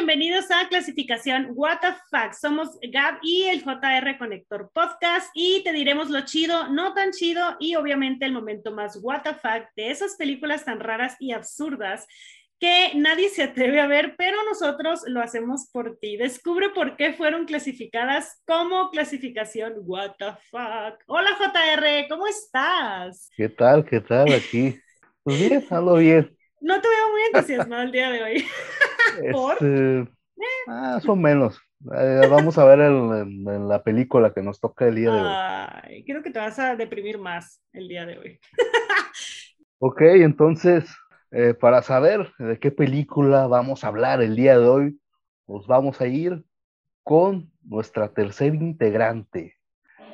bienvenidos a Clasificación What the Fuck. Somos Gab y el JR Conector Podcast y te diremos lo chido, no tan chido y obviamente el momento más What the Fuck de esas películas tan raras y absurdas que nadie se atreve a ver, pero nosotros lo hacemos por ti. Descubre por qué fueron clasificadas como clasificación What the Fuck. Hola JR, ¿cómo estás? ¿Qué tal? ¿Qué tal aquí? Pues bien, algo bien. No te veo muy entusiasmado el día de hoy. ¿Por? Este, más o menos. Eh, vamos a ver la película que nos toca el día de hoy. Ay, creo que te vas a deprimir más el día de hoy. Ok, entonces, eh, para saber de qué película vamos a hablar el día de hoy, nos vamos a ir con nuestra tercera integrante,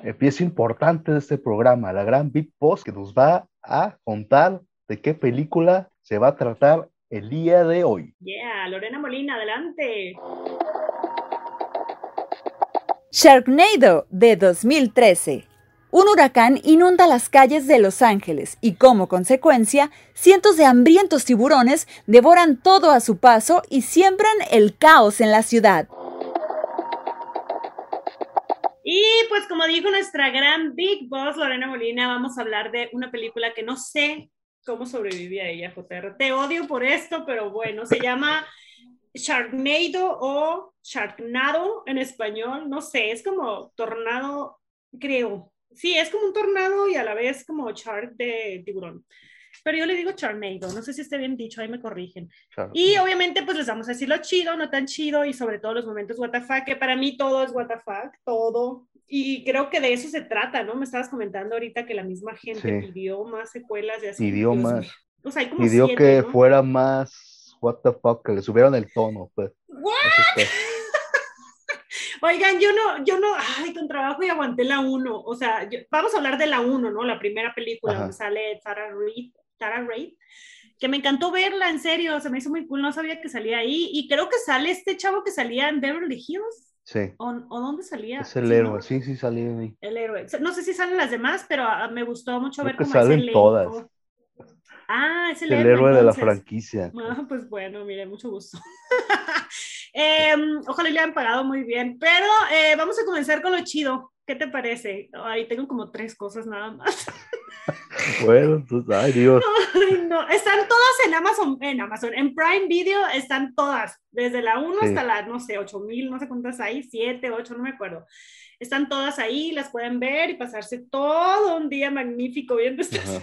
eh, pieza importante de este programa, la gran Big Boss, que nos va a contar de qué película se va a tratar el día de hoy. Yeah, Lorena Molina, adelante. Sharknado de 2013. Un huracán inunda las calles de Los Ángeles y como consecuencia, cientos de hambrientos tiburones devoran todo a su paso y siembran el caos en la ciudad. Y pues como dijo nuestra gran Big Boss Lorena Molina, vamos a hablar de una película que no sé cómo sobreviví a ella, JR. Te odio por esto, pero bueno, se llama Sharknado o Sharknado en español, no sé, es como tornado, creo. Sí, es como un tornado y a la vez como shark de tiburón. Pero yo le digo Sharknado, no sé si esté bien dicho, ahí me corrigen. Claro. Y obviamente pues les vamos a decir lo chido, no tan chido y sobre todo los momentos WTF, que para mí todo es WTF, todo. Y creo que de eso se trata, ¿no? Me estabas comentando ahorita que la misma gente Sí. pidió más secuelas y así. Pidió Dios más. mío. Hay como Pidió siete, que ¿no? fuera más, what the fuck, que le subieran el tono, pues. ¿What? Oigan, yo no, yo no, ay, con trabajo y aguanté la 1. O sea, yo- vamos a hablar de la 1, ¿no? La primera película Ajá. donde sale Tara Reid, Tara Reid, que me encantó verla, en serio, se me hizo muy cool, no sabía que salía ahí. Y creo que sale este chavo que salía en Beverly Hills, Sí, ¿o, o dónde salía? es el Sí, héroe, ¿no? sí, sí, salió ahí. El héroe. No sé si salen las demás, pero ah, me gustó mucho Creo ver cómo salen elenco. todas. Ah, es el, El héroe, héroe de la franquicia. Ah, pues bueno, mire, mucho gusto. Em, ojalá le hayan pagado muy bien, pero eh, vamos a comenzar con lo chido. ¿Qué te parece? Ay, tengo como tres cosas nada más. Bueno, entonces, ay Dios. Ay, no, están todas en Amazon, en Amazon, en Prime Video están todas, desde la 1 Sí. hasta la, no sé, 8000, no sé cuántas hay, 7, 8, no me acuerdo. Están todas ahí, las pueden ver y pasarse todo un día magnífico viendo esta Ajá.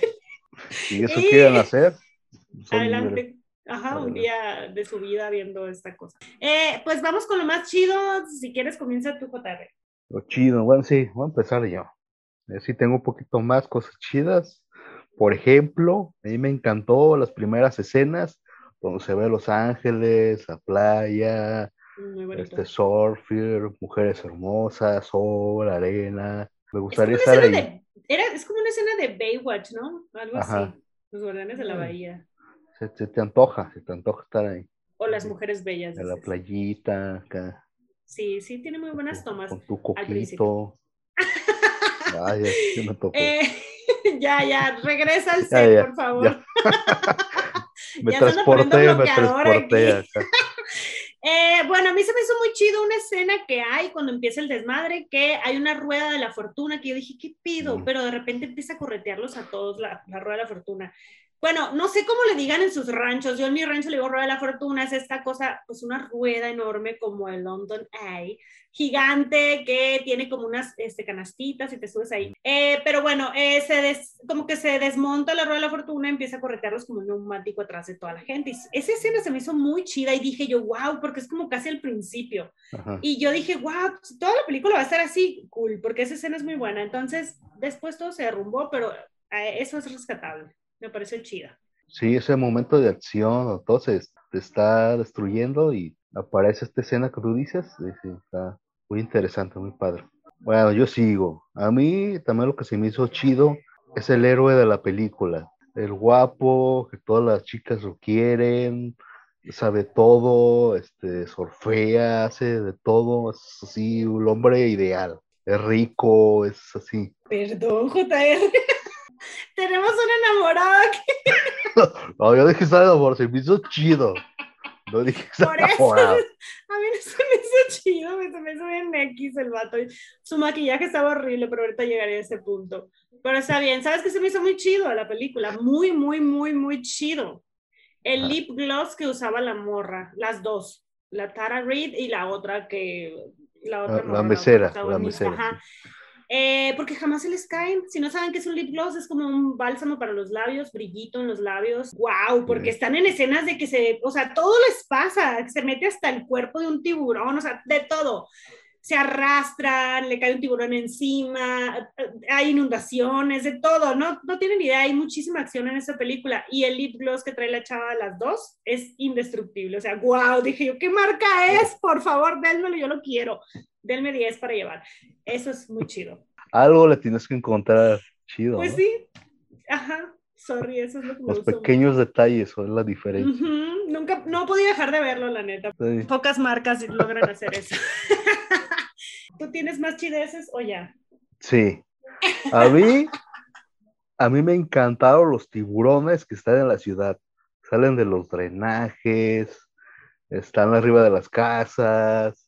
Si eso Y- quieren hacer, son libres. Adelante. Ajá, un día de su vida viendo esta cosa. Eh, pues vamos con lo más chido. Si quieres, comienza tu JR. Lo chido, bueno, sí, voy a empezar yo. Eh, sí, tengo un poquito más cosas chidas. Por ejemplo, a mí me encantó las primeras escenas donde se ve Los Ángeles, la playa, este surfer, mujeres hermosas, sol, arena. Me gustaría estar ahí. de, era, es como una escena de Baywatch, ¿no? Algo Ajá. así. Los guardianes de la bahía. Se, se te antoja, se te antoja estar ahí, O las mujeres bellas. en la playita, acá, Sí, sí, tiene muy buenas tomas. con tu coquito. Ay, ya, sí me tocó. Eh, ya, ya, regresa al set, ya, por favor. ya. me transporté, me transporté aquí. acá. Eh, bueno, a mí se me hizo muy chido una escena que hay cuando empieza el desmadre, que hay una rueda de la fortuna que yo dije, ¿qué pido? Mm. Pero de repente empieza a corretearlos a todos la, la rueda de la fortuna. Bueno, no sé cómo le digan en sus ranchos. Yo en mi rancho le digo rueda de la fortuna, es esta cosa, pues una rueda enorme como el London Eye, gigante que tiene como unas este, canastitas y te subes ahí. Eh, pero bueno, eh, se des- como que se desmonta la rueda de la fortuna, empieza a corretearlos como un neumático atrás de toda la gente. Y esa escena se me hizo muy chida y dije yo, wow, porque es como casi al principio. Ajá. Y yo dije, wow, si toda la película va a estar así, cool, porque esa escena es muy buena. Entonces, después todo se derrumbó, pero eh, eso es rescatable. Me pareció chida. Sí, ese momento de acción, se, se está destruyendo y aparece esta escena que tú dices, sí, está muy interesante, muy padre. Bueno, yo sigo. A mí también lo que se me hizo chido es el héroe de la película. El guapo, que todas las chicas lo quieren, sabe todo, este, surfea, hace de todo, es así, un hombre ideal. Es rico, es así. Perdón, JR. Tenemos un enamorado aquí. No, yo dije, ¿sabes, amor? Se me hizo chido. No dije Por eso, enamorado. a mí no se me hizo chido, me- se me hizo bien X el vato. Su maquillaje estaba horrible, pero ahorita llegaré a ese punto. Pero está bien, ¿sabes qué se me hizo muy chido la película? Muy, muy, muy, muy chido. El Ah. lip gloss que usaba la morra, las dos, la Tara Reid y la otra que... La, otra La- la morra, mesera, protagonista, la mesera, ajá. Eh, porque jamás se les caen. Si no saben qué es un lip gloss, es como un bálsamo para los labios, brillito en los labios. ¡Wow! Porque están en escenas de que se, o sea, todo les pasa, se mete hasta el cuerpo de un tiburón, o sea, de todo. Se arrastran, le cae un tiburón encima, hay inundaciones, de todo. No, no tienen idea, hay muchísima acción en esta película. Y el lip gloss que trae la chava, las dos, es indestructible. O sea, wow, dije yo, ¿qué marca es? Por favor, dénmelo, yo lo quiero. Denme 10 para llevar. Eso es muy chido. Algo le tienes que encontrar chido. Pues ¿no? sí, ajá, sorry, eso es lo que me Los gustó pequeños detalles son la diferencia. Nunca, no podía dejar de verlo, la neta. Sí. Pocas marcas logran hacer eso. ¿Tú tienes más chideces o ya? Sí. A mí, a mí me encantaron los tiburones que están en la ciudad. Salen de los drenajes, están arriba de las casas,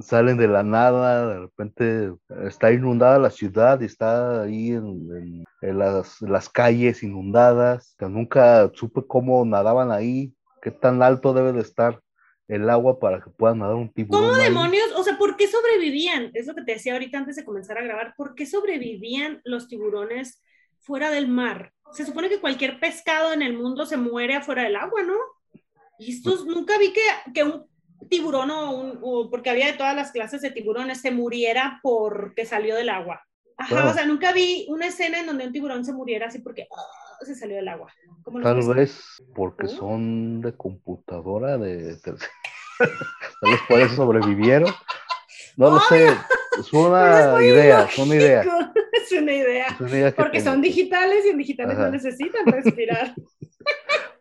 salen de la nada, de repente está inundada la ciudad y está ahí en, en- en las, las calles inundadas. Que nunca supe cómo nadaban ahí, qué tan alto debe de estar el agua para que pueda nadar un tiburón. ¿Cómo ahí. demonios? O sea, ¿por qué sobrevivían? Es lo que te decía ahorita antes de comenzar a grabar. ¿Por qué sobrevivían los tiburones fuera del mar? Se supone que cualquier pescado en el mundo se muere afuera del agua, ¿no? Y estos, nunca vi que, que un tiburón o, un, o porque había de todas las clases de tiburones, se muriera porque salió del agua. Ajá, o sea, nunca vi una escena en donde un tiburón se muriera así porque ah, se salió del agua. ¿Cómo los Tal vez porque ¿Uh? son de computadora, de tercera. Tal vez por eso sobrevivieron. No lo sé. Es una idea, es una idea. Es una idea. es una idea que Porque tengo. son digitales y en digitales Ajá. no necesitan respirar.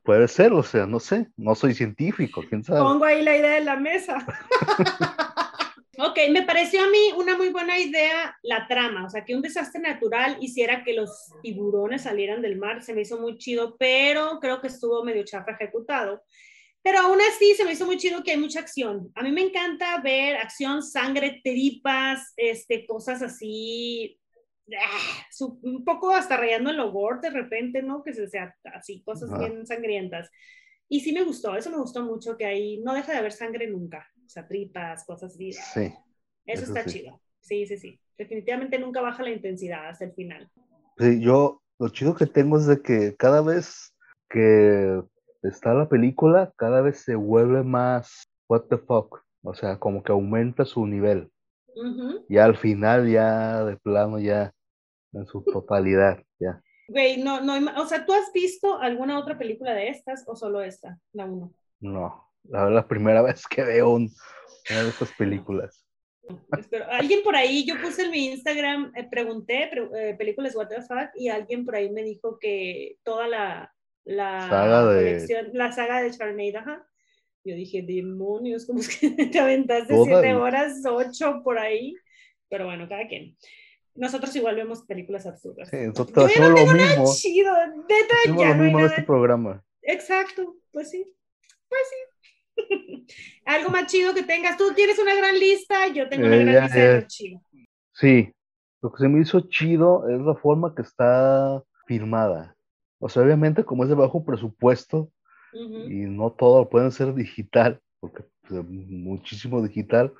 Puede ser, o sea, no sé. No soy científico, quién sabe. Pongo ahí la idea en la mesa. ok, me pareció a mí una muy buena idea la trama, o sea, que un desastre natural hiciera que los tiburones salieran del mar, se me hizo muy chido, pero creo que estuvo medio chafa ejecutado. Pero aún así se me hizo muy chido que hay mucha acción. A mí me encanta ver acción, sangre, tripas, este, cosas así, un poco hasta rayando en lo gore de repente, ¿no? Que se sea así, cosas bien sangrientas. Y sí me gustó, eso me gustó mucho, que ahí no deja de haber sangre nunca, o sea, tripas, cosas así. Sí. Eso, eso está sí. chido. Sí, sí, sí. Definitivamente nunca baja la intensidad hasta el final. Sí, yo, lo chido que tengo es de que cada vez que está la película, cada vez se vuelve más what the fuck. O sea, como que aumenta su nivel. Ujú. Y al final ya de plano ya en su totalidad, ya. Güey, no, no, o sea, ¿tú has visto alguna otra película de estas o solo esta, la uno? No, la, la primera vez que veo un- una de estas películas. Espero, alguien por ahí, yo puse en mi Instagram, eh, pregunté pre- eh, películas What the fuck y alguien por ahí me dijo que toda la, la Saga de- la saga de Charnade, ajá. Yo dije, demonios, ¿cómo es que te aventaste siete horas, ocho por ahí? Pero bueno, cada quien. Nosotros igual vemos películas absurdas. Sí, Yo nosotros ya no lo tengo nada mismo. chido, neta, ya lo no hay nada este programa. Exacto, pues sí, pues sí. Algo más chido que tengas. Tú tienes una gran lista, yo tengo una Eh, gran ya, lista de ya. lo chido. Sí, lo que se me hizo chido es la forma que está filmada. O sea, obviamente como es de bajo presupuesto Ujú. y no todo pueden ser digital, porque pues, muchísimo digital,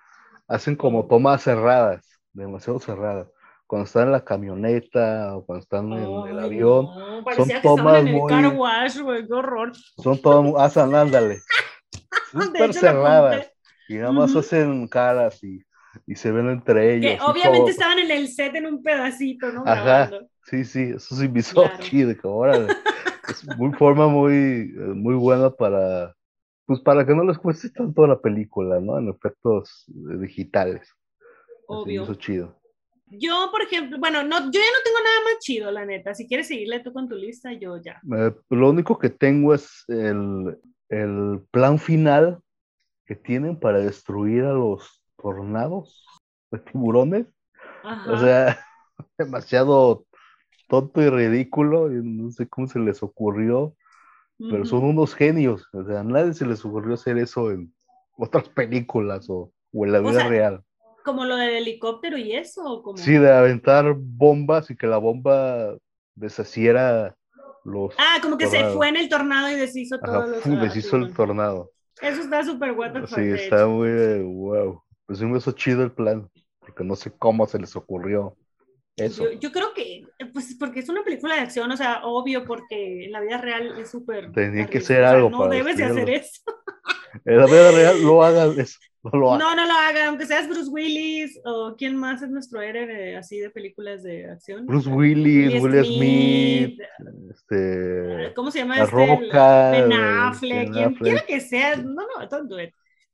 hacen como tomas cerradas, demasiado cerradas. Cuando están en la camioneta o cuando están en el avión, no, parecía que tomas en el muy- car wash, güey, qué horror. son todas, hacen, ándale, súper cerradas y nada más Ujú. hacen caras y, y se ven entre ellos. Que obviamente todo. estaban en el set en un pedacito, ¿no? Ajá. Grabando. Sí, sí, eso sí me hizo Claro. chido, que órale. Es muy forma muy, eh, muy buena para, pues para que no les cueste tanto la película, ¿no? En efectos eh, digitales. Así Obvio. hizo chido. Yo, por ejemplo, bueno, no, yo ya no tengo nada más chido, la neta. Si quieres seguirle tú con tu lista, yo ya. Eh, lo único que tengo es el, el plan final que tienen para destruir a los tornados de tiburones. Ajá. O sea, demasiado tonto y ridículo. y no sé cómo se les ocurrió pero son unos genios. O sea, a nadie se les ocurrió hacer eso en otras películas o, o en la O vida sea, real. Como lo del helicóptero y eso. ¿o Como... Sí, de aventar bombas y que la bomba deshaciera los. Ah, como que se tornados. fue en el tornado y deshizo Ajá, todos los. deshizo el tornado. Eso está súper fuck, Sí, está muy wow. Pues sí me hizo chido el plan, porque no sé cómo se les ocurrió eso. Yo, yo creo que, pues porque es una película de acción, o sea, obvio, porque en la vida real es súper. Tenía que ser o sea, algo No para debes de hacer eso. En la vida real no hagan eso, no lo hagan. No, no lo hagan, aunque seas Bruce Willis o quién más es nuestro héroe de- así de películas de acción. Bruce Willis, Will Smith, Smith, este, ¿Cómo se llama La este? Roca, Ben Affleck, Ben quien quiera que sea. No, no, don't do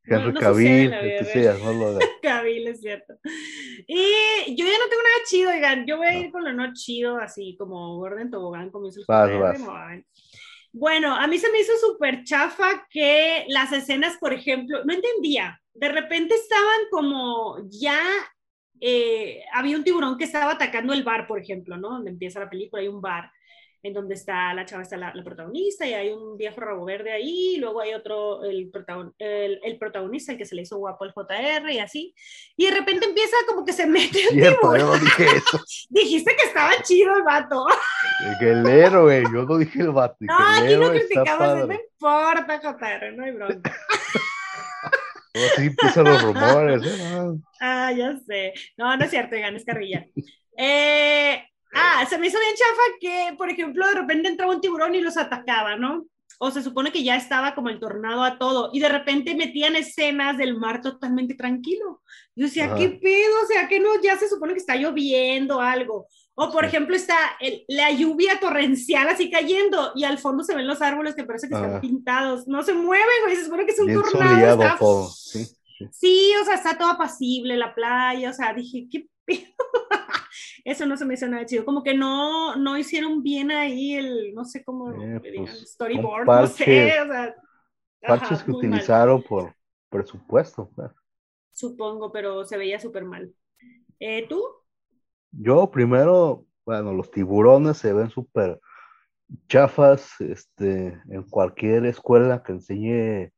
No- Henry no en Cavill, sea, no lo. Cavill, es cierto. Y yo ya no tengo nada chido, oigan. Yo voy a ir con lo no chido, así como Gordon Tobogán, como hizo el. Bueno, a mí se me hizo súper chafa que las escenas, por ejemplo, no entendía. De repente estaban como ya. eh, había un tiburón que estaba atacando el bar, por ejemplo, ¿no? Donde empieza la película, hay un bar en donde está la chava, está la, la protagonista, y hay un viejo rabo verde ahí, y luego hay otro, el, protagon- el, el protagonista, el que se le hizo guapo el JR, y así, y de repente empieza como que se mete un tiburón. yo no dije eso. Dijiste que estaba chido el vato. Que el héroe, yo no dije el vato. No, el aquí no criticamos, no importa, JR, no hay bronca. Así empiezan los rumores. ¿eh? Ah, ya sé. No, no es cierto, Egan, es carrilla. Eh, ah, se me hizo bien chafa que, por ejemplo, de repente entraba un tiburón y los atacaba, ¿no? O se supone que ya estaba como el tornado a todo, y de repente metían escenas del mar totalmente tranquilo. Yo decía, Ajá. ¿qué pedo? O sea, que no, ya se supone que está lloviendo algo. O, por Sí. ejemplo, está el- la lluvia torrencial así cayendo, y al fondo se ven los árboles que parece que están pintados. No se mueven, güey, se supone que es un Bien tornado. soleado está. Sí, o sea, está todo apacible la playa, o sea, dije, ¿qué Eso no se me hizo nada chido, como que no, no hicieron bien ahí el, no sé cómo Eh, digan, pues, storyboard, no sé, o sea, Parches ajá, que mal, utilizaron por presupuesto. pues. supongo, pero se veía súper mal. Eh, ¿Tú? Yo primero, bueno, los tiburones se ven súper chafas. Este, en cualquier escuela que enseñe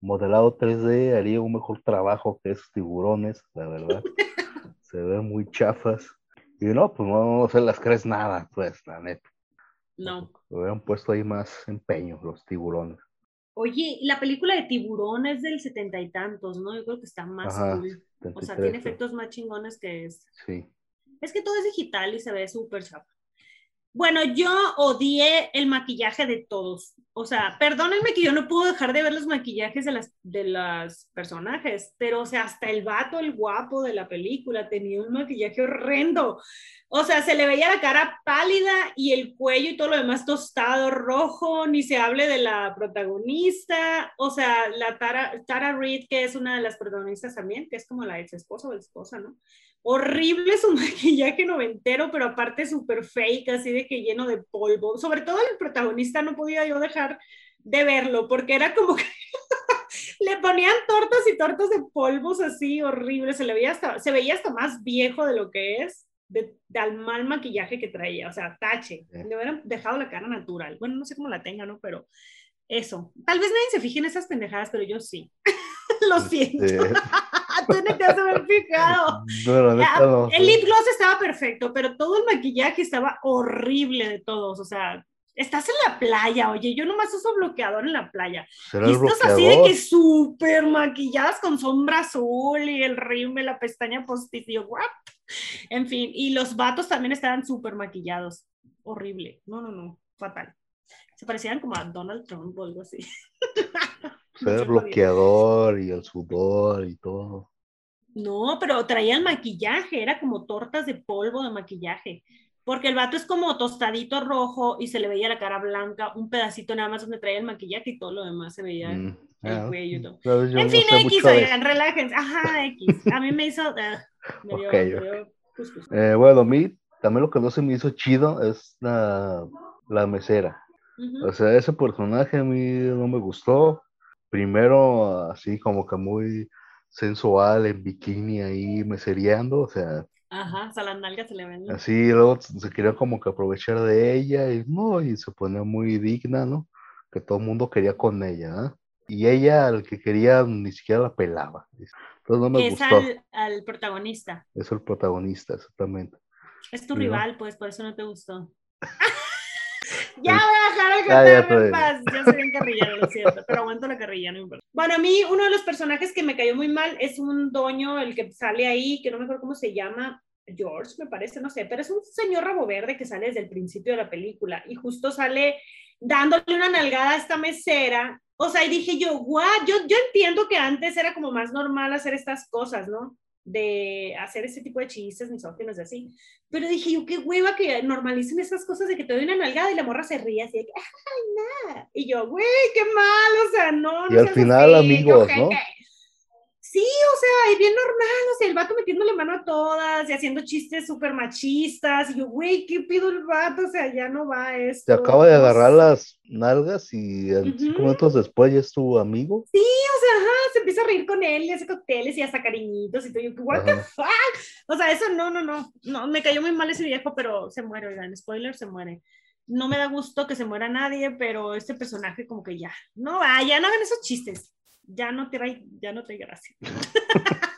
modelado 3D haría un mejor trabajo que esos tiburones, la verdad. se ven muy chafas. Y no, pues no, no se las crees nada, pues, la neta. No. Hubieran puesto ahí más empeño los tiburones. Oye, la película de tiburón es del setenta y tantos, ¿no? Yo creo que está más Ajá, cool. O sea, 73, tiene efectos más chingones que es. Sí. Es que todo es digital y se ve súper chafa. Bueno, yo odié el maquillaje de todos. O sea, perdónenme que yo no puedo dejar de ver los maquillajes de las, de las personajes, pero o sea, hasta el vato, el guapo de la película, tenía un maquillaje horrendo. O sea, se le veía la cara pálida y el cuello y todo lo demás tostado, rojo, ni se hable de la protagonista. O sea, la Tara, Tara Reid, que es una de las protagonistas también, que es como la ex esposa o esposa, ¿no? Horrible su maquillaje noventero, pero aparte súper fake, así de que lleno de polvo. Sobre todo el protagonista no podía yo dejar de verlo, porque era como que le ponían tortas y tortas de polvos así horribles, se le veía hasta, se veía hasta más viejo de lo que es, de, del mal maquillaje que traía, o sea, tache, le hubieran dejado la cara natural. Bueno, no sé cómo la tenga, ¿no? Pero eso. Tal vez nadie se fije en esas pendejadas, pero yo sí. Lo siento. Tú no te has de haber fijado. no, no. el lip gloss estaba perfecto, pero todo el maquillaje estaba horrible de todos. O sea, estás en la playa, oye, yo nomás uso bloqueador en la playa. ¿Será Y el estás así de bloqueador? que súper maquilladas con sombra azul y el rímel, la pestaña postiza. y yo, "What?". En fin, y los vatos también estaban súper maquillados. Horrible. No, no, no, fatal. Se parecían como a Donald Trump o algo así. Será el Mucho jodido. bloqueador y el sudor y todo. No, pero traían maquillaje, era como tortas de polvo de maquillaje. Porque el vato es como tostadito rojo y se le veía la cara blanca, un pedacito nada más donde traía el maquillaje y todo lo demás se veía. Mm, el ah, cuello en no fin, X, oigan, relájense. Ajá, X. A mí me hizo. ah, me dio, Ok, me ok. dio cuscús. Eh, bueno, a mí también lo que no se me hizo chido es la, la mesera. O sea, ese personaje a mí no me gustó. Primero, así como que muy sensual, en bikini ahí mesereando, o sea, Ajá, o sea, las nalgas se le ven. así luego se quería como que aprovechar de ella y no, y se ponía muy digna, ¿no? que todo el mundo quería con ella, ¿ah? y ella al que quería ni siquiera la pelaba. Entonces no me es gustó. al, al protagonista. Es el protagonista, exactamente. Es tu No. rival, pues, por eso no te gustó. Ya Sí. voy a dejar ya, contarme en pues. paz. Yo soy bien carrillero, lo siento, pero aguanto la carrilla, no importa. Bueno, a mí uno de los personajes que me cayó muy mal es un doño, el que sale ahí, que no me acuerdo cómo se llama, George, me parece, no sé, pero es un señor rabo verde que sale desde el principio de la película y justo sale dándole una nalgada a esta mesera. O sea, y dije yo, guau, yo, yo entiendo que antes era como más normal hacer estas cosas, ¿no? De hacer ese tipo de chistes misóginos y así. Pero dije yo, qué hueva que normalicen esas cosas de que te doy una nalgada y la morra se ríe así de que, ay, nada. Y yo, güey, qué mal, o sea, no. Y no al final, así, amigos, ojete. ¿no? Sí, o sea, es bien normal, o sea, el vato metiéndole mano a todas y haciendo chistes súper machistas. Y yo, güey, ¿qué pido el vato? O sea, ya no va esto. Se acaba de agarrar sé. las nalgas y cinco minutos después ya es tu amigo. O sea, ajá, se empieza a reír con él y hace cócteles y hasta cariñitos y todo. Yo, what the fuck? O sea, eso no, no, no. No, me cayó muy mal ese viejo, pero se muere, oigan, spoiler, se muere. No me da gusto que se muera nadie, pero este personaje como que ya, no va, ya no hagan esos chistes. Ya no trae, ya no trae gracia.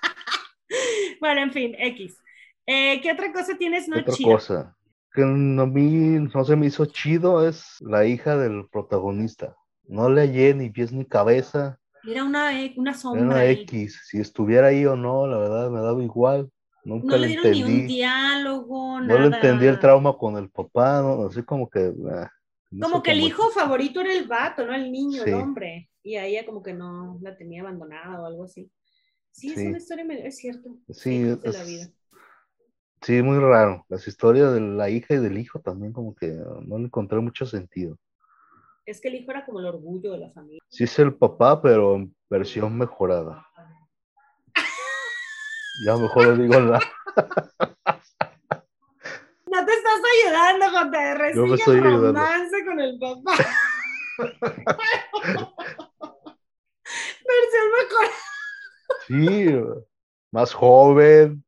bueno, en fin, X. Eh, ¿Qué otra cosa tienes no Otra chida? cosa que a mí no se me hizo chido es la hija del protagonista. No le hallé ni pies ni cabeza. Era una, e- una Era sombra. una ahí. X. Si estuviera ahí o no, la verdad me daba igual. Nunca No le dieron ni un entendí. diálogo, No nada. le entendí el trauma con el papá, ¿no? Así como que. no Como que el hijo favorito era el vato, ¿no? El niño, Sí. el hombre. Y a ella como que no la tenía abandonada o algo así. Sí, es Sí. una historia, es cierto. Sí, de la es- vida. Sí, muy raro. Las historias de la hija y del hijo también como que no le encontré mucho sentido. Es que el hijo era como el orgullo de la familia. Sí es el papá, pero en versión mejorada. Ya mejor lo digo la... No te estás ayudando, JR. Yo me estoy el ayudando. romance con el papá. Sí, más joven,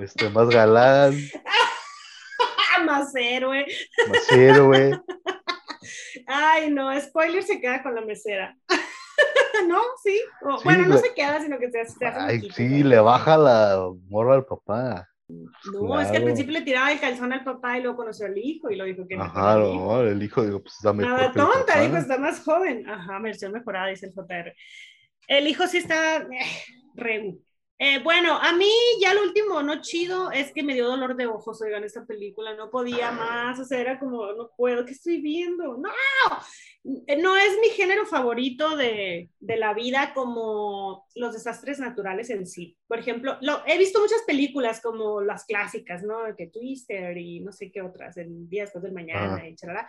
este, más galán, Más héroe. más héroe. Ay, no, spoiler se queda con la mesera. ¿No? Sí. O- Sí, bueno, no le- se queda, sino que se hace. se hace Ay, sí, le baja la morra al papá. No, es que al principio le tiraba el calzón al papá y luego conoció al hijo y lo dijo que no. Ajá, no, el hijo digo, pues está mejor Nada tonta, dijo, está más joven. Ajá, versión mejorada, dice el JR. El hijo sí está eh, regu. Eh, bueno, a mí ya lo último no chido es que me dio dolor de ojos, oigan, esta película, no podía más, o sea, era como, no puedo, ¿qué estoy viendo? No, Eh, no es mi género favorito de, de la vida como los desastres naturales en sí. Por ejemplo, lo, he visto muchas películas como las clásicas, ¿no? Que Twister y no sé qué otras, El día después del mañana Ajá. y charala.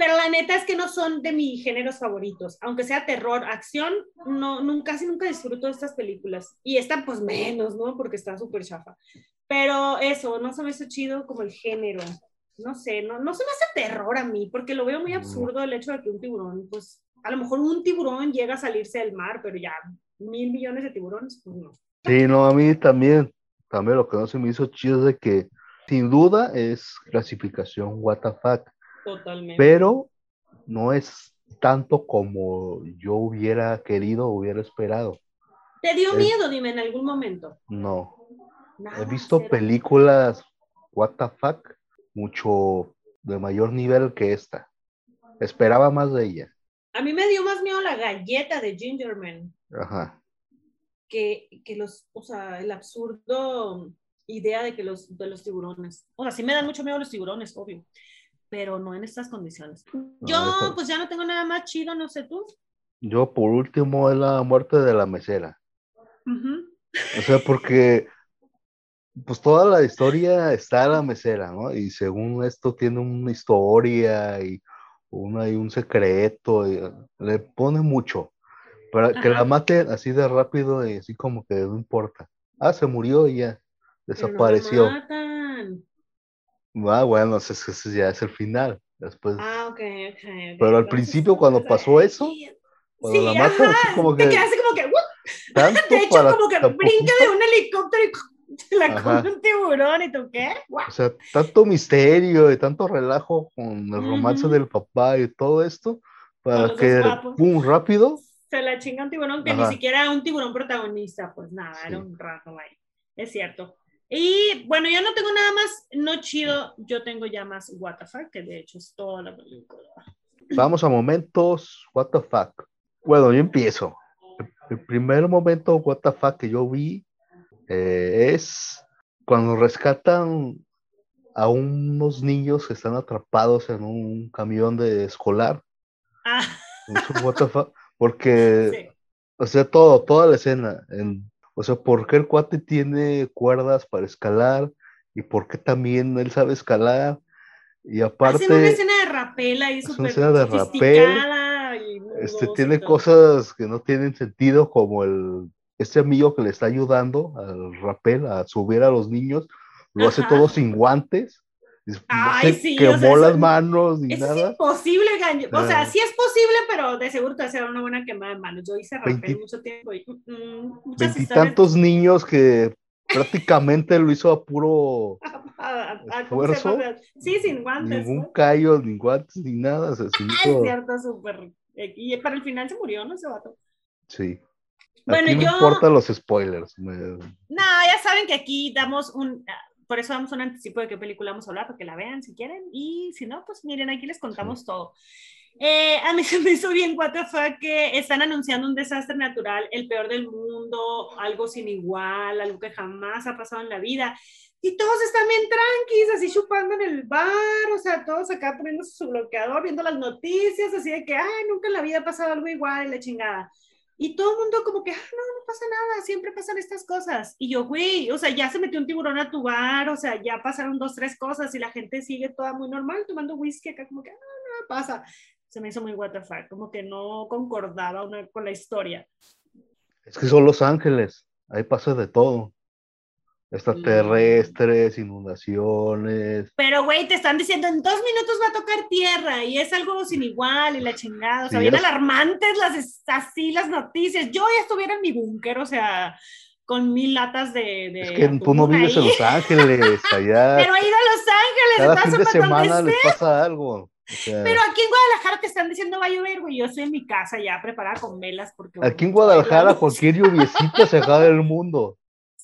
Pero la neta es que no son de mis géneros favoritos. Aunque sea terror, acción, no, nunca, casi nunca disfruto de estas películas. Y esta, pues menos, ¿no? Porque está súper chafa. Pero eso, no se me hizo chido como el género. No sé, no, no se me hace terror a mí, porque lo veo muy No. absurdo el hecho de que un tiburón, pues, a lo mejor un tiburón llega a salirse del mar, pero ya mil millones de tiburones, pues no. Sí, no, a mí también, también lo que no se me hizo chido es de que sin duda es clasificación what the fuck, Totalmente. pero no es tanto como yo hubiera querido o hubiera esperado. ¿Te dio es- miedo, dime, en algún momento? No, Nada, he visto cero. películas what the fuck mucho de mayor nivel que esta. Esperaba más de ella. A mí me dio más miedo la galleta de Gingerman. Ajá. que, que los, o sea, el absurdo idea de que los, de los tiburones, o sea, sí me dan mucho miedo los tiburones, obvio, pero no en estas condiciones. Yo, eso- pues ya no tengo nada más chido, no sé tú. Yo por último es la muerte de la mesera. O sea, porque pues toda la historia está en la mesera, ¿no? Y según esto tiene una historia y, una, y un secreto, y, eh, le pone mucho. Para que la Ajá. maten así de rápido y así como que no importa. Ah, se murió y ya, Pero no desapareció. Ah, bueno, ese, ese ya es el final. Después, Ah, ok, ok. ok. Pero al Entonces, principio, cuando pasó eso, Sí, cuando la sí, matan, así ajá, como te que- quedas así como que, ¡uh! tanto de hecho, como que brinca poquito. de un helicóptero y la Ajá. come un tiburón y tú, ¿qué? Guau. O sea, tanto misterio y tanto relajo con el romance Ujú. del papá y todo esto, Para que, pum, rápido. Se la chinga un tiburón que ni Ajá. siquiera era un tiburón protagonista, pues nada, era Sí. un rato ahí. Es cierto. Y bueno, yo no tengo nada más no chido, yo tengo ya más what the fuck, que de hecho es toda la película. Vamos a momentos, what the fuck. Bueno, yo empiezo. El- primer momento, what the fuck, que yo vi eh, es cuando rescatan a unos niños que están atrapados en un camión de escolar. Ah, what the fuck, porque, sí. o sea, todo, toda la escena. en- o sea, ¿por qué el cuate tiene cuerdas para escalar? ¿Y por qué también él sabe escalar? Y aparte... Hacen una escena de rapel ahí es una súper escena de rapel, sofisticada y Este tiene todo. cosas que no tienen sentido, como el este amigo que le está ayudando al rapel a subir a los niños, lo hace todo sin guantes, Ay, se sí, o quemó sea, eso- las manos ni Eso es nada. imposible, gaño. O sea, sí es posible, pero de seguro te hacer una buena quemada de manos. Yo hice rapel mucho tiempo y mm, mm, Veintitantos niños que prácticamente lo hizo a puro a- a- a- ¿cómo se esfuerzo? Sí, sin guantes. ningún ¿no? callo, ni guantes, ni nada. se se Ah, hizo- es cierto, súper. eh, Y para el final se murió, ¿no? Ese vato. sí. Bueno, Aquí no yo- importan los spoilers. me- No, ya saben que aquí damos un. Por eso damos un anticipo de qué película vamos a hablar, para que la vean si quieren. Y si no, pues miren, aquí les contamos todo. Eh, a mí se me hizo bien, what the fuck, que están anunciando un desastre natural, el peor del mundo, algo sin igual, algo que jamás ha pasado en la vida. Y todos están bien tranquis, así chupando en el bar, o sea, todos acá poniéndose su bloqueador, viendo las noticias, así de que, ay, nunca en la vida ha pasado algo igual, y la chingada. Y todo el mundo como que, ah, no, no pasa nada, siempre pasan estas cosas. Y yo, güey, o sea, ya se metió un tiburón a tu bar, o sea, ya pasaron dos, tres cosas y la gente sigue toda muy normal tomando whisky acá, como que, ah, no, pasa. Se me hizo muy what the fuck, como que no concordaba una, con la historia. Es que son Los Ángeles, ahí pasa de todo. Extraterrestres, inundaciones. Pero, güey, te están diciendo, en dos minutos va a tocar tierra y es algo sin igual y la chingada. O sea, Sí, bien es- alarmantes las, así las noticias. Yo ya estuviera en mi búnker, o sea, con mil latas de... de Es que tú no vives en. Los Ángeles, allá Pero he ido a Los Ángeles, cada fin de semana les pasa algo. O sea, Pero aquí en Guadalajara te están diciendo va a llover, güey. Yo estoy en mi casa ya preparada con velas porque... aquí en Guadalajara cualquier lluviecita se acaba el mundo.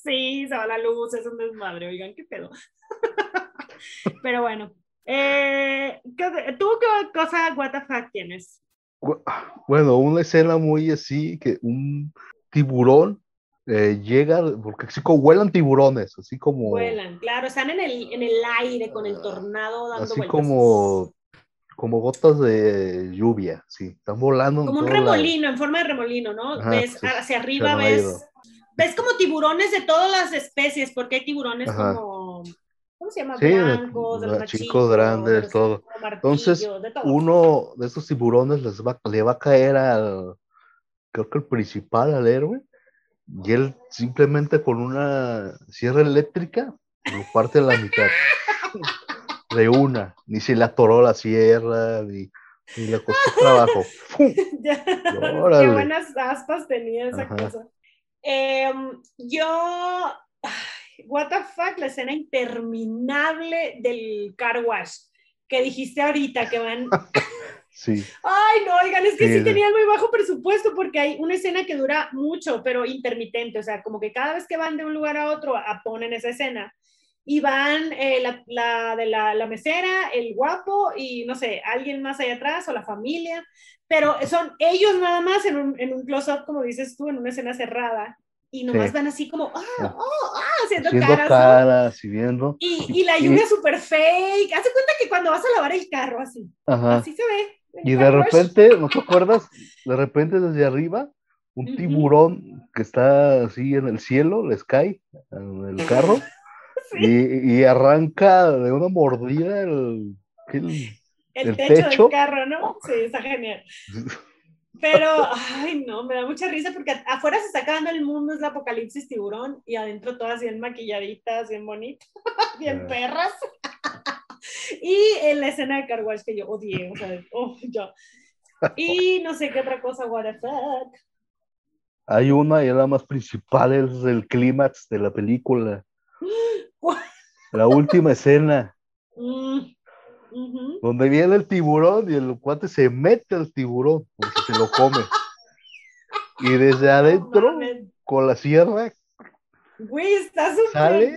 Sí, se va la luz, es un desmadre, oigan, qué pedo. Pero bueno, eh, ¿qué- ¿tú qué cosa what the fuck tienes? Bu- Bueno, una escena muy así, que un tiburón eh, llega, porque así como vuelan tiburones, así como, Vuelan, claro, están en el, en el aire con el tornado dando así vueltas. como, como gotas de lluvia, sí, están volando. Como un remolino, en forma de remolino, ¿no? Ajá, ves sí, hacia arriba, ves, ves como tiburones de todas las especies, porque hay tiburones Ajá. como, ¿cómo se llama? Sí, Blancos, de los de más chicos, chicos, grandes, de los todo. martillo, Entonces, de todo. Uno de estos tiburones les va, le va a caer al, creo que el principal, al héroe, y él simplemente con una sierra eléctrica lo parte a la mitad. De una, ni se le atoró la sierra, ni, ni le costó trabajo. Qué buenas aspas tenía esa Ajá. cosa. Em, yo, what the fuck, la escena interminable del car wash que dijiste ahorita que van. Sí, Ay, no, oigan, es que Sí, sí, sí. tenían muy bajo presupuesto porque hay una escena que dura mucho, pero intermitente, o sea, como que cada vez que van de un lugar a otro, a, ponen esa escena. Y van eh, la, la de la, la mesera, el guapo y no sé, alguien más allá atrás o la familia, pero son ellos nada más en un, en un close-up, como dices tú, en una escena cerrada. Y nomás Sí. van así como, ah, Ah. oh, ah, haciendo, haciendo caras. ¿no? caras y viendo. Y, y la lluvia súper fake. Hace cuenta que cuando vas a lavar el carro, así, Ajá. así se ve. Y de repente, ¿no te acuerdas? De repente desde arriba, un tiburón que está así en el cielo, les cae en el carro Sí. y, y arranca de una mordida el, el- el, el techo, techo. del carro, ¿no? Sí, está genial. Pero, ay, no, me da mucha risa porque afuera se está acabando el mundo, es el apocalipsis tiburón, y adentro todas bien maquilladitas, bien bonitas, bien Ah. perras. y en la escena de Carwash que yo odié, o sea, oh, yo. Y no sé qué otra cosa, what the fuck. Hay una y es la más principal, es el clímax de la película. La última escena, Mm, donde viene el tiburón y el cuate se mete al tiburón, porque se lo come. Y desde adentro, con la sierra, Güey, está súper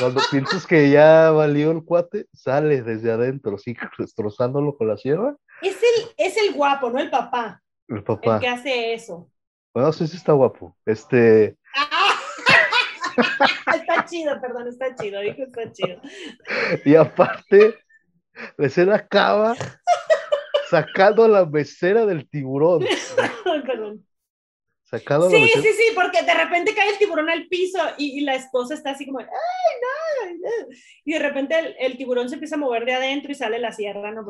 cuando piensas que ya valió el cuate, sale desde adentro, así destrozándolo con la sierra, Es el, es el guapo, no el papá, el el papá. que hace eso. Bueno, sí, sí está guapo. Este, está chido, perdón, está chido, dijo está chido. y aparte, la escena acaba sacando la mesera del tiburón. perdón. Sacando la Sí, mesera. sí, sí, porque de repente cae el tiburón al piso y, y la esposa está así como, ¡ay, no! Ay, no". Y de repente el, el tiburón se empieza a mover de adentro y sale la sierra, ¿no?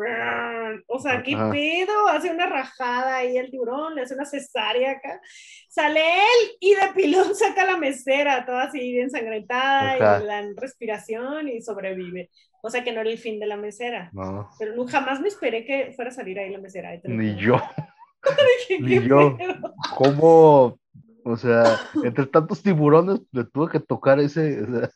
O sea, ¿qué Ajá. pedo? Hace una rajada ahí el tiburón, le hace una cesárea acá. Sale él y de pilón saca la mesera, toda así ensangrentada Ajá. y la respiración y sobrevive. O sea que no era el fin de la mesera. No, Pero no, jamás me esperé que fuera a salir ahí la mesera. ni yo. ¿Qué ni yo. pedo? ¿Cómo? O sea, entre tantos tiburones le tuve que tocar ese. o sea,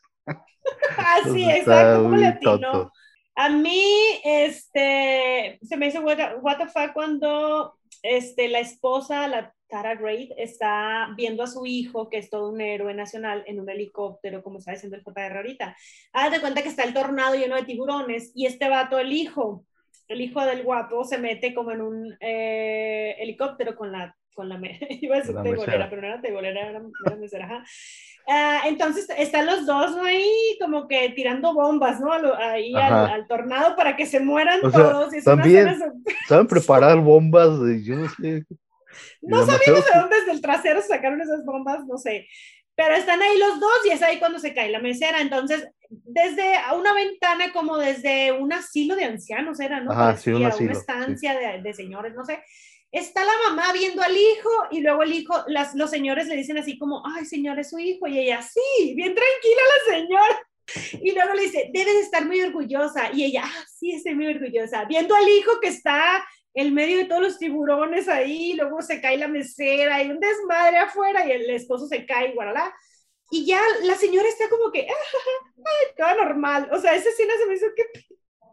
Así, exacto, como tonto. A mí, este, se me hizo what the, what the fuck cuando este, la esposa, la Tara Great, está viendo a su hijo, que es todo un héroe nacional, en un helicóptero, como está diciendo el JR ahorita. Haz de cuenta que está el tornado lleno de tiburones y este vato, el hijo, el hijo del guapo, se mete como en un eh, helicóptero con la, con la, iba a decir La tebolera, pero no era tebolera, era, era mesera, ajá. Ah, entonces están los dos ¿no? ahí como que tirando bombas, ¿no? Ahí al, al tornado para que se mueran O sea, todos. una también- Saben preparar bombas, y yo no sé. No de dónde desde el trasero sacaron esas bombas, no sé. Pero están ahí los dos y es ahí cuando se cae la mesera. Entonces, desde una ventana, como desde un asilo de ancianos, era, ¿no? Ajá, sí, un asilo, Una estancia de, de señores, no sé. Está la mamá viendo al hijo y luego el hijo, las, los señores le dicen así como, ay, señor, es su hijo. Y ella, sí, bien tranquila la señora. Y luego le dice, debes de estar muy orgullosa. Y ella, ah, sí, estoy muy orgullosa. Viendo al hijo que está en medio de todos los tiburones ahí, luego se cae la mesera y un desmadre afuera y el esposo se cae, guaralá. Y ya la señora está como que, toda normal. O sea, esa escena se me hizo que,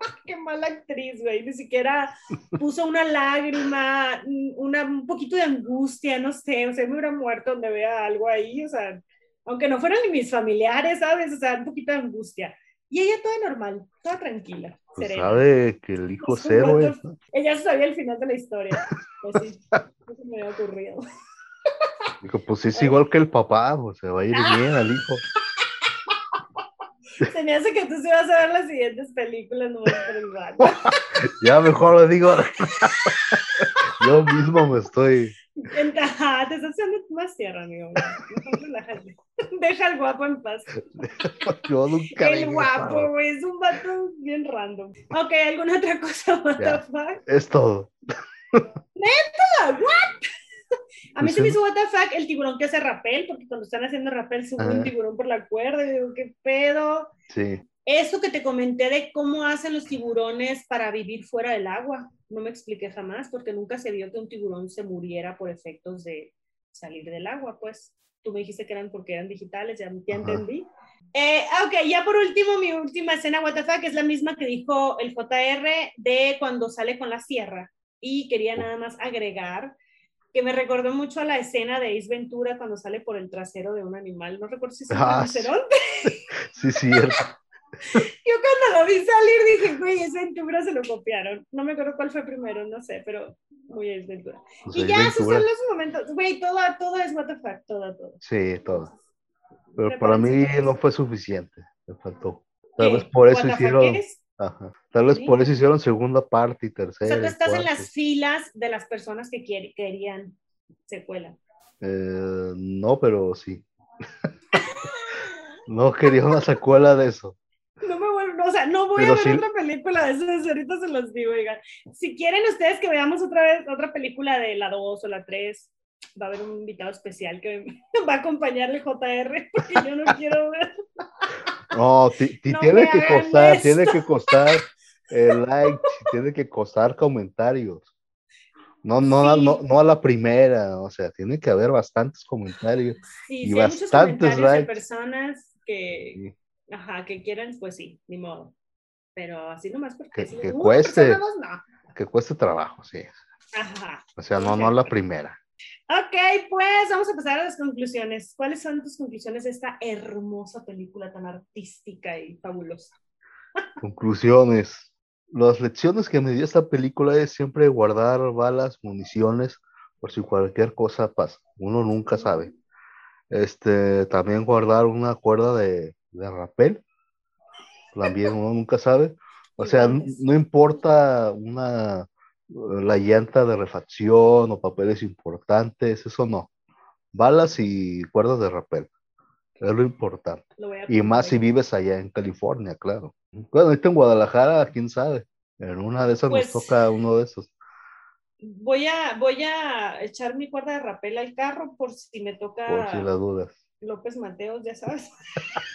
qué mala actriz, güey. Ni siquiera puso una lágrima, una, un poquito de angustia, no sé. O sea, me hubiera muerto donde vea algo ahí. O sea, aunque no fueran ni mis familiares, ¿sabes? O sea, un poquito de angustia. Y ella toda normal, toda tranquila, Pues serena. sabe que el hijo Pues, es héroe. what the Ella sabía el final de la historia. Pues sí, eso me había ocurrido. Dijo, pues es igual que el papá, pues se va a ir bien al hijo. Se me hace que tú sí vas a ver las siguientes películas nomás por el baño. Ya mejor lo digo. Yo mismo me estoy. Ajá, te estás haciendo más tierra, amigo. Relájate. Deja al guapo en paz. Yo nunca. El guapo, güey, es un vato bien random. Ok, ¿alguna otra cosa? What the fuck? Es todo. Ah, ¿What? A mí Pues se me sí. hizo what the fuck el tiburón que hace rappel, porque cuando están haciendo rappel sube un Ajá. tiburón por la cuerda y digo, ¿qué pedo? Sí. Eso que te comenté de cómo hacen los tiburones para vivir fuera del agua, no me expliqué jamás, porque nunca se vio que un tiburón se muriera por efectos de salir del agua, pues. Tú me dijiste que eran porque eran digitales, ya, ya entendí. Eh, ok, ya por último, mi última escena WTF, que es la misma que dijo el JR de cuando sale con la sierra. Y quería nada más agregar que me recordó mucho a la escena de Ace Ventura cuando sale por el trasero de un animal. No recuerdo si es un Ah, rinoceronte. Sí, cierto. Yo cuando lo vi salir dije, güey, ese Ventura se lo copiaron. No me acuerdo cuál fue primero, no sé, pero muy es Ventura. Pues y ahí ya, esos Ventura. son los momentos. Güey, todo, todo es what the fuck, todo, todo. Sí, todo. Pero Me para mí no fue suficiente. Me faltó. Tal vez por eso hicieron. Ajá. Tal vez Sí. por eso hicieron segunda parte y O tercera. sea, tú estás en las filas de las personas que quiere- querían secuela. Eh, no, pero sí. No quería una secuela de eso. No me vuelvo, o sea, no voy Pero a ver sí- otra película de eso, ahorita se los digo, oigan. Si quieren ustedes que veamos otra vez otra película de la 2 o la 3, va a haber un invitado especial que va a acompañar el JR, porque yo no quiero ver. No, No tiene que costar, tiene que costar el like, tiene que costar comentarios. No, no, Sí. no, no a la primera, o sea, tiene que haber bastantes comentarios. Sí, Y si hay muchos bastantes comentarios de likes. personas que, ajá, que quieran, pues sí, ni modo. pero así nomás porque Que, sí, que cueste, no. que cueste trabajo, sí. Ajá. O sea, no, no la primera. Ok, pues vamos a pasar a las conclusiones. ¿Cuáles son tus conclusiones de esta hermosa película tan artística y fabulosa? Conclusiones. Las lecciones que me dio esta película es siempre guardar balas, municiones, por si cualquier cosa pasa. Uno nunca sabe. Este, también guardar una cuerda de, de rapel. También uno nunca sabe. O sea, no importa una la llanta de refacción o papeles importantes, eso no. Balas y cuerdas de rapel. Es lo importante. Lo Y más si vives allá en California, claro. Bueno, ahorita en Guadalajara, quién sabe. En una de esas Pues- nos toca uno de esos. Voy a, voy a echar mi cuerda de rapel al carro por si me toca Por si las dudas. López Mateos, ya sabes.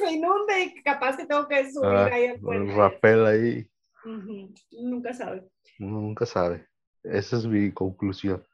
que se inunde y capaz que tengo que subir Ah, ahí al puente. rapel ahí, Ujú, Nunca sabe. uno nunca sabe. Esa es mi conclusión.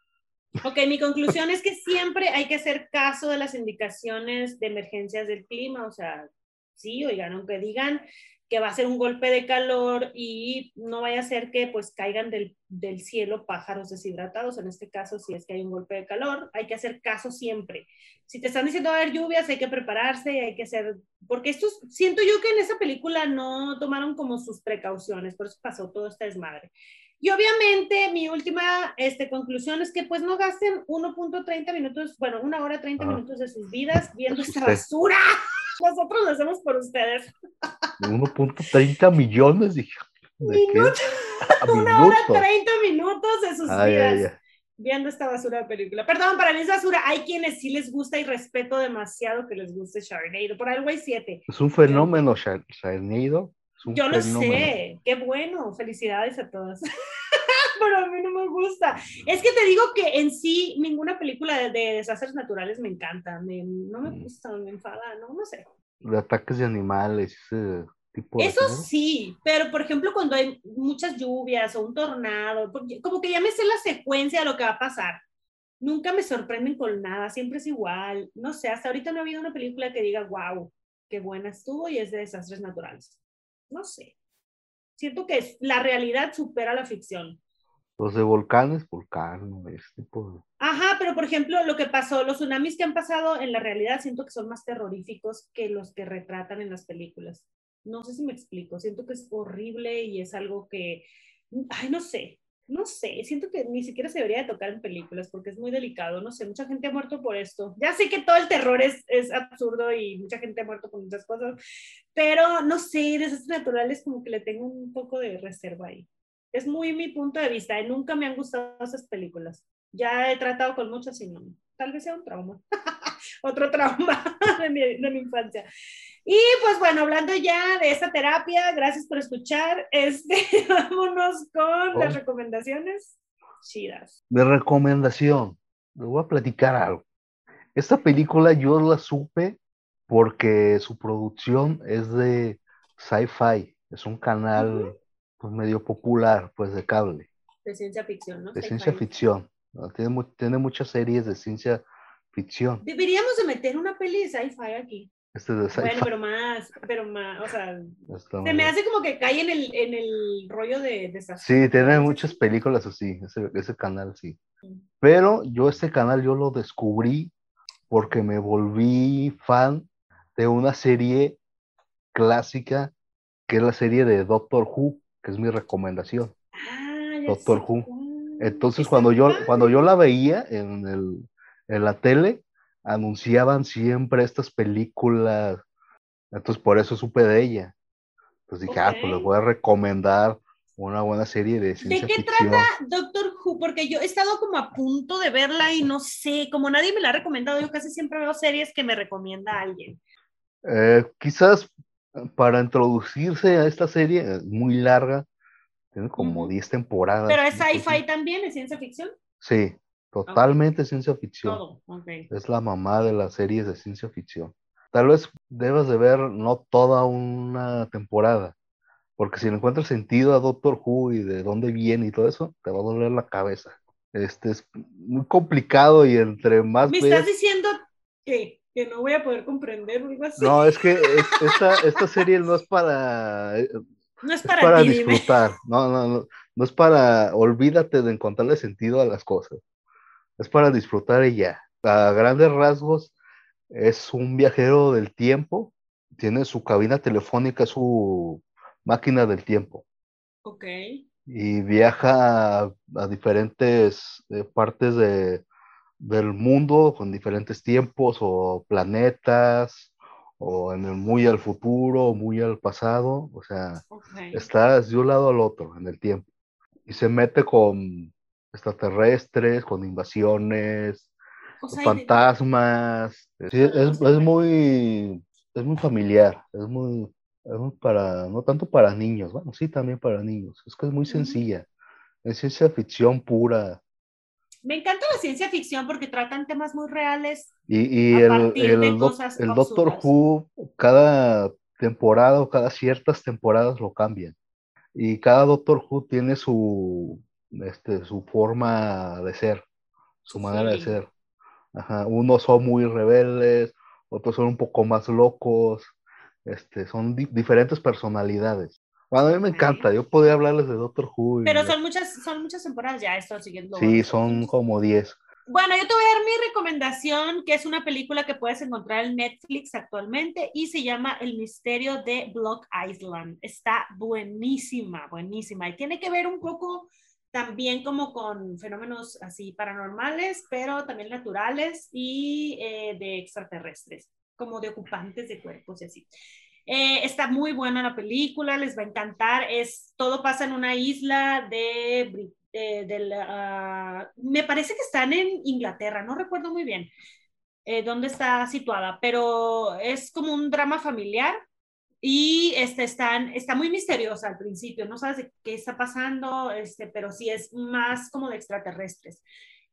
Ok, mi conclusión es que siempre hay que hacer caso de las indicaciones de emergencias del clima, o sea, sí, oigan, aunque digan que va a ser un golpe de calor y no vaya a ser que pues caigan del, del cielo pájaros deshidratados, en este caso si es que hay un golpe de calor, hay que hacer caso siempre. Si te están diciendo va a haber lluvias, hay que prepararse, hay que hacer, porque esto siento yo que en esa película no tomaron como sus precauciones, por eso pasó todo este desmadre. Y obviamente mi última este, conclusión es que pues no gasten 1.30 minutos, bueno, una hora 30 Ajá. minutos de sus vidas viendo esta Usted. basura. Nosotros lo hacemos por ustedes. 1.30 millones, dije. Minutos. Ah, Una hora minutos. 30 minutos de sus Ay, vidas ay, ay. viendo esta basura de película. Perdón, para mí es basura. Hay quienes sí les gusta y respeto demasiado que les guste Sharknado. Por algo hay siete. Es un fenómeno, Sha- Sharknado. Yo lo fenómeno. sé, qué bueno, felicidades a todas. Pero a mí no me gusta. Es que te digo que en sí ninguna película de, de desastres naturales me encanta, me- no me Mm. gusta, me enfada, no, no sé. De ataques de animales, ese tipo de Eso cosas. sí, pero por ejemplo cuando hay muchas lluvias o un tornado, como que ya me sé la secuencia de lo que va a pasar. Nunca me sorprenden con nada, siempre es igual. No sé, hasta ahorita no ha habido una película que diga, wow, qué buena estuvo y es de desastres naturales. No sé. Siento que la realidad supera la ficción. Los de volcanes, volcán, ese tipo de... Ajá, pero por ejemplo, lo que pasó, los tsunamis que han pasado en la realidad siento que son más terroríficos que los que retratan en las películas. No sé si me explico, siento que es horrible y es algo que, ay, no sé, no sé, siento que ni siquiera se debería de tocar en películas porque es muy delicado, no sé, mucha gente ha muerto por esto. Ya sé que todo el terror es, es absurdo y mucha gente ha muerto por muchas cosas, pero no sé, desastres naturales como que le tengo un poco de reserva ahí. Es muy mi punto de vista, y nunca me han gustado esas películas. Ya he tratado con muchas y no, tal vez sea un trauma. Otro trauma de mi, de mi infancia. Y pues bueno, hablando ya de esta terapia, gracias por escuchar. Este, vámonos con las recomendaciones chidas. De recomendación, les voy a platicar algo. Esta película yo la supe porque su producción es de Sci-Fi, es un canal. Pues, medio popular, pues de cable, De ciencia ficción, ¿no? de ciencia ficción. ¿no? Tiene, tiene muchas series de ciencia ficción. Deberíamos de meter una peli de sci-fi aquí. Este es de Sci-Fi. Bueno, pero más, pero más, o sea, se me hace como que cae en el, en el rollo de desastre. Sí, tiene muchas películas así, ese, ese canal sí. Pero yo este canal yo lo descubrí porque me volví fan de una serie clásica que es la serie de Doctor Who, que es mi recomendación. Ah, ya Doctor sé Who. Entonces cuando yo, cuando yo la veía en, el, en la tele, anunciaban siempre estas películas. Entonces por eso supe de ella. Entonces dije, ah, pues les voy a recomendar una buena serie de ciencia qué ficción. Doctor Who, porque yo he estado como a punto de verla y no sé, como nadie me la ha recomendado, yo casi siempre veo series que me recomienda alguien. Eh, quizás para introducirse a esta serie, es muy larga, tiene como Ujú. 10 temporadas. Pero es sci-fi también, es ciencia ficción. Sí, totalmente ciencia ficción. Todo, ok. Es la mamá de las series de ciencia ficción. Tal vez debas de ver no toda una temporada, porque si le encuentras sentido a Doctor Who y de dónde viene y todo eso, te va a doler la cabeza. Este es muy complicado y entre más ¿Me ves- estás diciendo que, que no voy a poder comprender o algo así? No, es que es- esta, esta serie no es para. eh, No es Es para, dime. disfrutar. No, no, no. No es para, olvídate de encontrarle sentido a las cosas. Es para disfrutar y ya. A grandes rasgos, es un viajero del tiempo. Tiene su cabina telefónica, su máquina del tiempo. Ok. y viaja a, a diferentes eh, partes de, del mundo con diferentes tiempos o planetas o en el muy al futuro o muy al pasado, o sea, estás de un lado al otro en el tiempo y se mete con extraterrestres, con invasiones, O sea, y de- fantasmas, sí, es, es muy es muy familiar, es muy es muy para, no tanto para niños, bueno, sí, también para niños. Es que es muy sencilla. Es ciencia ficción pura. Me encanta la ciencia ficción porque tratan temas muy reales. Y, y A el, partir el, cosas el Doctor. Who, cada temporada o cada ciertas temporadas lo cambian. Y cada Doctor Who tiene su, este, su forma de ser, su manera de ser. Ajá, Unos son muy rebeldes, otros son un poco más locos. Este, son di- diferentes personalidades. Bueno, a mí me encanta. Yo podría hablarles de Doctor Who. y- Pero son muchas, son muchas temporadas ya, esto siguiendo. Sí, son como 10. Bueno, yo te voy a dar mi recomendación, que es una película que puedes encontrar en Netflix actualmente y se llama El misterio de Block Island. Está buenísima, buenísima. Y tiene que ver un poco también como con fenómenos así paranormales, pero también naturales y eh, de extraterrestres, como de ocupantes de cuerpos y así. Eh, está muy buena la película, les va a encantar. Es, todo pasa en una isla de, eh, de ah, me parece que están en Inglaterra, no recuerdo muy bien eh, dónde está situada, pero es como un drama familiar y este, están, está muy misteriosa al principio, no sabes qué está pasando, este, pero sí es más como de extraterrestres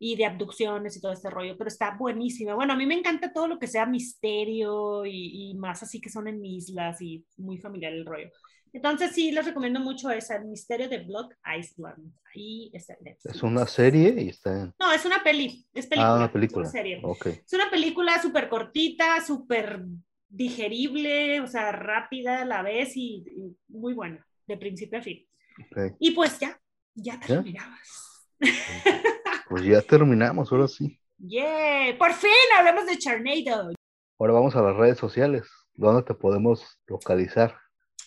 y de abducciones y todo este rollo, pero está buenísima. Bueno, a mí me encanta todo lo que sea misterio y, y más así que son en islas y muy familiar el rollo. Entonces sí, les recomiendo mucho esa, El misterio de Block Island. Ahí está Netflix. Es una serie y está en. No, es una peli, es película. Ah, una película. Una serie. Ok. Es una película súper cortita, súper digerible, o sea, rápida a la vez y, y muy buena, de principio a fin. ok. Y pues ya, ya ¿Ya? Pues ya terminamos, ahora sí. ¡Yeah! ¡Por fin hablamos de Charnado! Ahora vamos a las redes sociales. ¿Dónde te podemos localizar?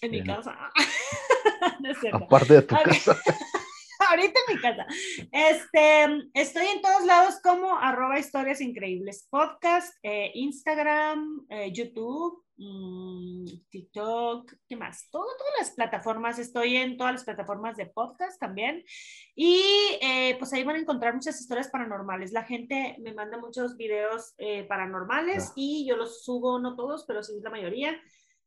En mi casa. no. Aparte de tu casa. Ahorita en mi casa. Este, estoy en todos lados como arroba historias increíbles podcast, eh, Instagram, eh, YouTube, mm, TikTok, ¿qué más? Todo, todas las plataformas, estoy en todas las plataformas de podcast también. Y eh, pues ahí van a encontrar muchas historias paranormales. La gente me manda muchos videos eh, paranormales Ah. y yo los subo, no todos, pero sí la mayoría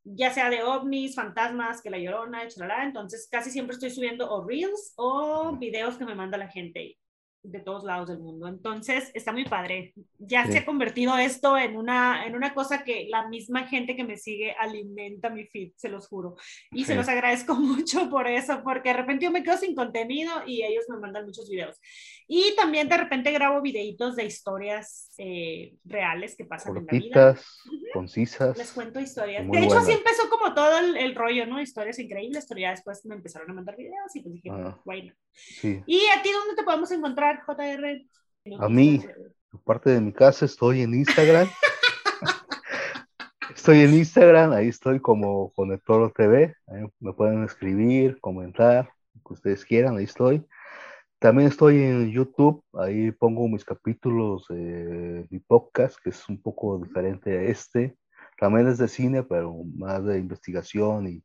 ya sea de ovnis, fantasmas, que la llorona, chalala. Entonces, casi siempre estoy subiendo o reels o videos que me manda la gente de todos lados del mundo. Entonces, está muy padre. Ya Sí. se ha convertido esto en una, en una cosa que la misma gente que me sigue alimenta mi feed, se los juro. Y se Sí. los agradezco mucho por eso, porque de repente yo me quedo sin contenido y ellos me mandan muchos videos. Y también de repente grabo videitos de historias eh, reales que pasan en la vida. Cortitas, concisas. Les cuento historias. De hecho, así empezó como todo el, el rollo, ¿no? Historias increíbles, pero ya después me empezaron a mandar videos y pues dije, Ah. bueno. Sí. ¿Y a ti dónde te podemos encontrar, JR? A mí. Aparte de mi casa, estoy en Instagram. estoy en Instagram, ahí estoy como Conector TV. Ahí me pueden escribir, comentar, lo que ustedes quieran, ahí estoy. También estoy en YouTube, ahí pongo mis capítulos de mi podcast, que es un poco diferente a este. También es de cine, pero más de investigación y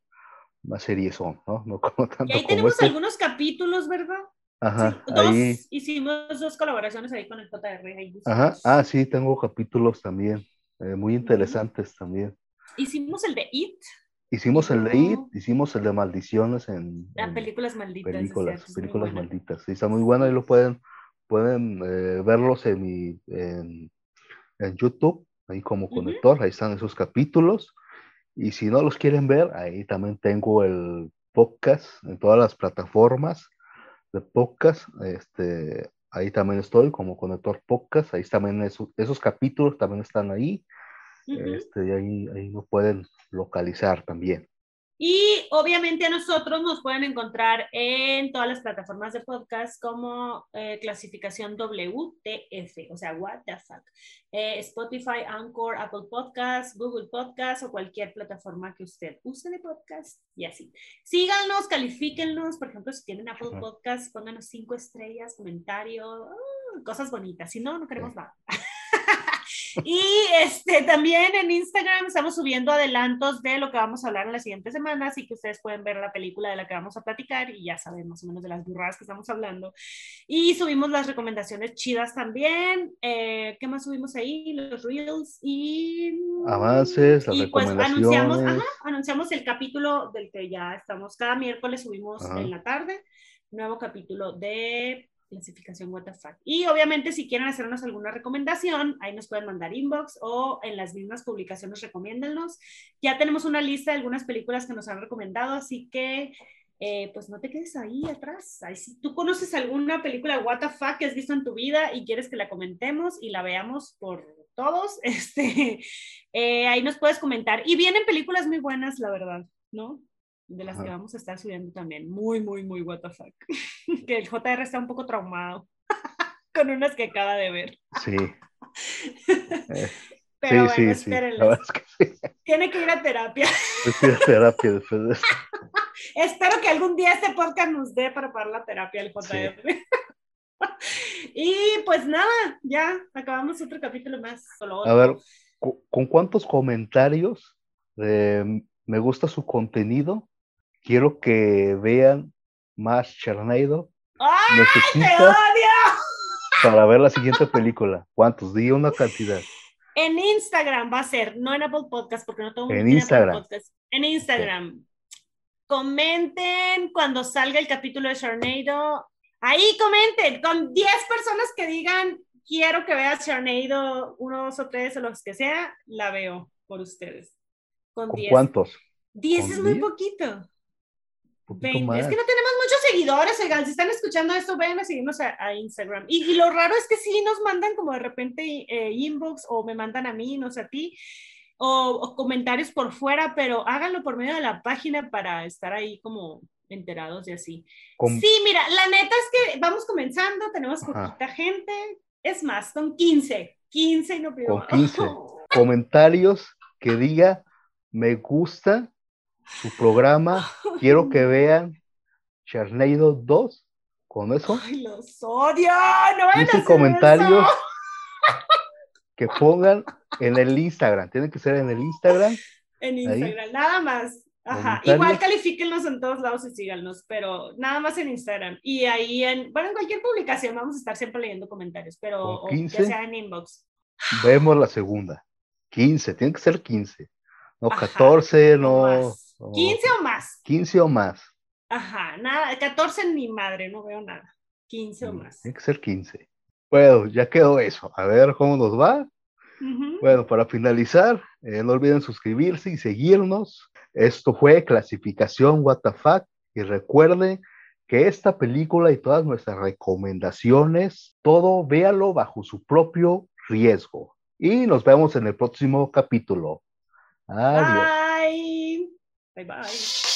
más series son, ¿no? No como tanto Y ahí como tenemos este. algunos capítulos, ¿verdad? Ajá, Sí, dos, ahí. hicimos dos colaboraciones ahí con el JR. Ajá, ah, sí, tengo capítulos también, eh, muy interesantes también. Hicimos el de It, Hicimos el de It, hicimos el de Maldiciones en, las en películas malditas. películas, es películas malditas. Sí, está muy bueno, ahí lo pueden, pueden eh, verlos en mi, en, en YouTube, ahí como conector, ahí están esos capítulos. Y si no los quieren ver, ahí también tengo el podcast en todas las plataformas de podcast. Este, ahí también estoy como conector podcast. Ahí también esos, esos capítulos también están ahí. Este, y ahí, ahí lo pueden localizar también. Y obviamente a nosotros nos pueden encontrar en todas las plataformas de podcast como eh, clasificación WTF, o sea, what the fuck. Eh, Spotify, Anchor, Apple Podcast, Google Podcast o cualquier plataforma que usted use de podcast y así. Síganos, califíquennos, por ejemplo, si tienen Apple Podcast, pónganos cinco estrellas, comentario, uh, cosas bonitas. Si no, no queremos nada. Y este, también en Instagram estamos subiendo adelantos de lo que vamos a hablar en las siguientes semanas y que ustedes pueden ver la película de la que vamos a platicar y ya saben más o menos de las burradas que estamos hablando. Y subimos las recomendaciones chidas también. Eh, ¿Qué más subimos ahí? Los reels y... Avances, las y pues recomendaciones. anunciamos, ajá, anunciamos el capítulo del que ya estamos. Cada miércoles subimos Ajá. en la tarde nuevo capítulo de clasificación WTF. Y obviamente si quieren hacernos alguna recomendación, ahí nos pueden mandar inbox o en las mismas publicaciones recomiéndennos. Ya tenemos una lista de algunas películas que nos han recomendado, así que eh, pues no te quedes ahí atrás. Ahí, si tú conoces alguna película WTF que has visto en tu vida y quieres que la comentemos y la veamos por todos, este, eh, ahí nos puedes comentar. Y vienen películas muy buenas, la verdad, ¿no? De las Ajá. que vamos a estar subiendo también. Muy, muy, muy what the fuck. que el JR está un poco traumado con unas que acaba de ver. Sí, Eh, Pero sí, bueno, sí, es que. Tiene que ir a terapia. Yo fui a terapia después de. Espero que algún día este podcast nos dé para pagar la terapia al JR. y pues nada, ya acabamos otro capítulo más. Solo A ver, ¿cu- ¿con cuántos comentarios de me gusta su contenido? Quiero que vean más Charneido. ¡Ay, te Necesito odio! para ver la siguiente película. ¿Cuántos? Di una cantidad. En Instagram va a ser, no en Apple Podcast, porque no tengo En Instagram. En Instagram. Comenten cuando salga el capítulo de Sharnado. Ahí comenten con 10 personas que digan, quiero que veas Sharnado, uno, dos o tres o los que sea, la veo por ustedes. Con ¿Con 10. cuántos? 10 ¿Con es muy 10? poquito. Un poquito 20. más. Es que no tenemos muchos seguidores, oigan, si están escuchando esto, vayan a seguirnos a, a Instagram. Y, y lo raro es que sí nos mandan como de repente eh, inbox o me mandan a mí, no sé a ti, o, o comentarios por fuera, pero háganlo por medio de la página para estar ahí como enterados y así. Con- Sí, mira, la neta es que vamos comenzando, tenemos Ajá. poquita gente, es más, son 15, 15 y no pido Con más. 15. Comentarios que diga me gusta su programa. Quiero que vean Charneido 2. Con eso, Ay, los odio, no vayan a 15 hacer comentarios eso. que pongan en el Instagram. Tienen que ser en el Instagram. En Ahí. Instagram, nada más. Ajá. Igual califíquenlos en todos lados y síganos, pero nada más en Instagram. Y ahí en, bueno, en cualquier publicación vamos a estar siempre leyendo comentarios, pero Con o 15. ya sea en inbox. Vemos la segunda. 15, tiene que ser 15. No Ajá, 14, o no. más. No, 15 o más. 15 o más. Ajá, nada, 14 ni madre, no veo nada. 15 o Mm, más. Tiene que ser 15. Bueno, ya quedó eso. A ver cómo nos va. Bueno, para finalizar, eh, no olviden suscribirse y seguirnos. Esto fue Clasificación WTF. Y recuerden que esta película y todas nuestras recomendaciones, todo véalo bajo su propio riesgo. Y nos vemos en el próximo capítulo. Adiós. Bye. Bye bye.